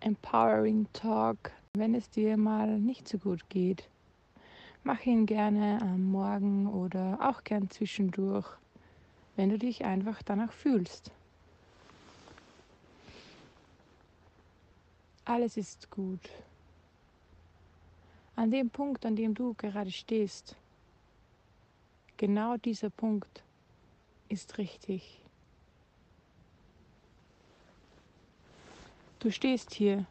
Empowering Talk, wenn es dir mal nicht so gut geht. Mach ihn gerne am Morgen oder auch gern zwischendurch, wenn du dich einfach danach fühlst. Alles ist gut. An dem Punkt, an dem du gerade stehst, genau dieser Punkt ist richtig. Du stehst hier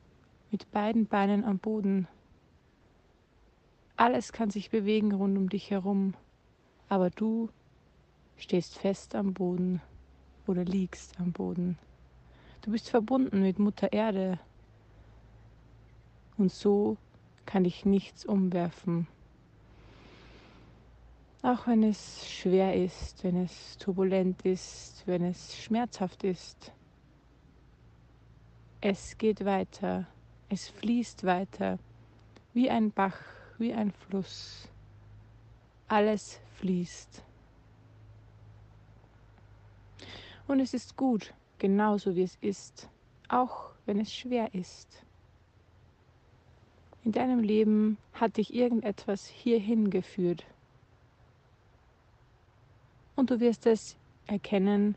mit beiden Beinen am Boden. Alles kann sich bewegen rund um dich herum, aber du stehst fest am Boden oder liegst am Boden. Du bist verbunden mit Mutter Erde und so kann dich nichts umwerfen. Auch wenn es schwer ist, wenn es turbulent ist, wenn es schmerzhaft ist. Es geht weiter, es fließt weiter, wie ein Bach, wie ein Fluss. Alles fließt. Und es ist gut, genauso wie es ist, auch wenn es schwer ist. In deinem Leben hat dich irgendetwas hierhin geführt. Und du wirst es erkennen,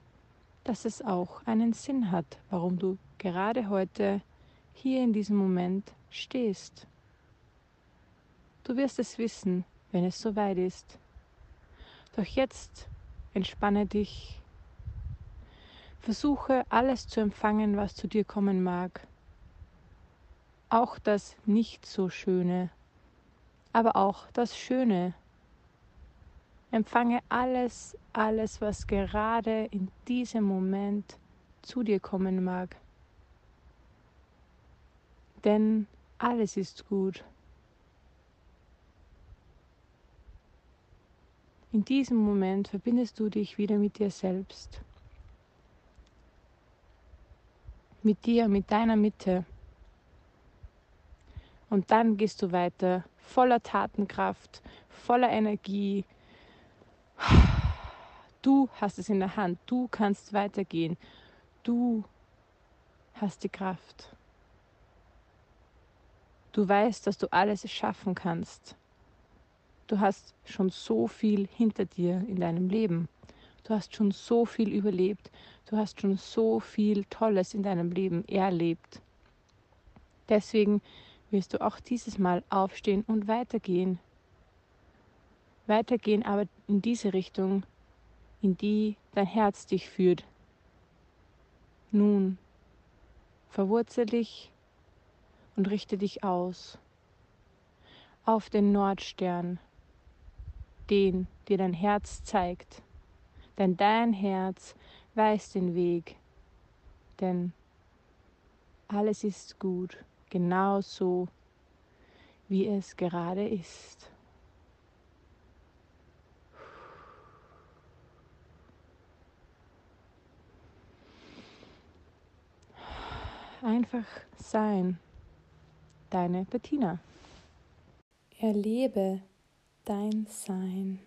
dass es auch einen Sinn hat, warum du gerade heute hier in diesem Moment stehst. Du wirst es wissen, wenn es soweit ist. Doch jetzt entspanne dich. Versuche alles zu empfangen, was zu dir kommen mag. Auch das nicht so Schöne, aber auch das Schöne. Empfange alles, alles, was gerade in diesem Moment zu dir kommen mag denn alles ist gut. In diesem Moment verbindest du dich wieder mit dir selbst, mit dir, mit deiner Mitte. Und dann gehst du weiter, voller Tatenkraft, voller Energie. Du hast es in der Hand, du kannst weitergehen, du hast die Kraft. Du weißt, dass du alles schaffen kannst. Du hast schon so viel hinter dir in deinem Leben. Du hast schon so viel überlebt. Du hast schon so viel Tolles in deinem Leben erlebt. Deswegen wirst du auch dieses Mal aufstehen und weitergehen. Weitergehen aber in diese Richtung, in die dein Herz dich führt. Nun, verwurzel dich und richte dich aus auf den Nordstern, den dir dein Herz zeigt, denn dein Herz weiß den Weg, denn alles ist gut, genau so, wie es gerade ist. Einfach sein deine Bettina. Erlebe dein Sein.